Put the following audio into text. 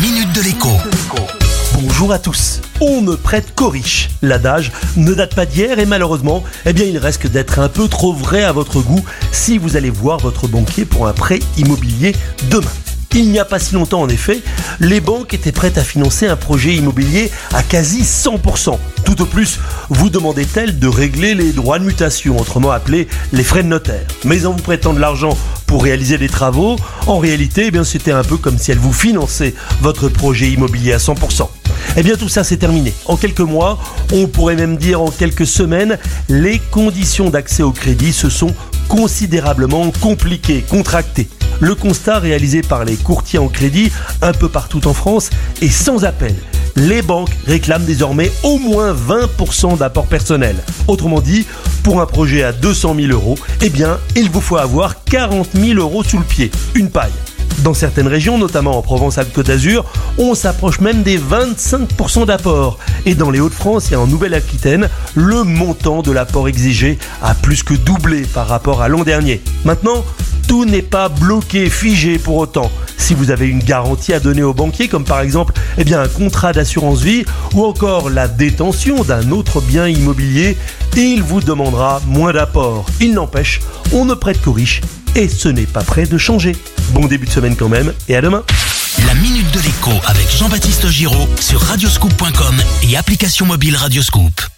minute de l'écho. Bonjour à tous. On ne prête qu'aux riches. L'adage ne date pas d'hier et malheureusement, eh bien, il risque d'être un peu trop vrai à votre goût si vous allez voir votre banquier pour un prêt immobilier demain. Il n'y a pas si longtemps, en effet, les banques étaient prêtes à financer un projet immobilier à quasi 100%. Tout au plus, vous demandait-elle de régler les droits de mutation, autrement appelés les frais de notaire. Mais en vous prêtant de l'argent pour réaliser des travaux, en réalité, eh c'était un peu comme si elle vous finançait votre projet immobilier à 100%. Eh bien tout ça c'est terminé. En quelques mois, on pourrait même dire en quelques semaines, les conditions d'accès au crédit se sont considérablement compliquées, contractées. Le constat réalisé par les courtiers en crédit un peu partout en France est sans appel. Les banques réclament désormais au moins 20% d'apport personnel. Autrement dit, pour un projet à 200 000 euros, eh bien, il vous faut avoir 40 000 euros sous le pied. Une paille. Dans certaines régions, notamment en Provence-Alpes-Côte d'Azur, on s'approche même des 25% d'apport. Et dans les Hauts-de-France et en Nouvelle-Aquitaine, le montant de l'apport exigé a plus que doublé par rapport à l'an dernier. Maintenant, tout n'est pas bloqué, figé pour autant. Si vous avez une garantie à donner au banquier, comme par exemple eh bien, un contrat d'assurance vie ou encore la détention d'un autre bien immobilier, il vous demandera moins d'apport. Il n'empêche, on ne prête qu'aux riches et ce n'est pas prêt de changer. Bon début de semaine quand même et à demain. La minute de l'écho avec Jean-Baptiste Giraud sur radioscoop.com et application mobile Radioscoop.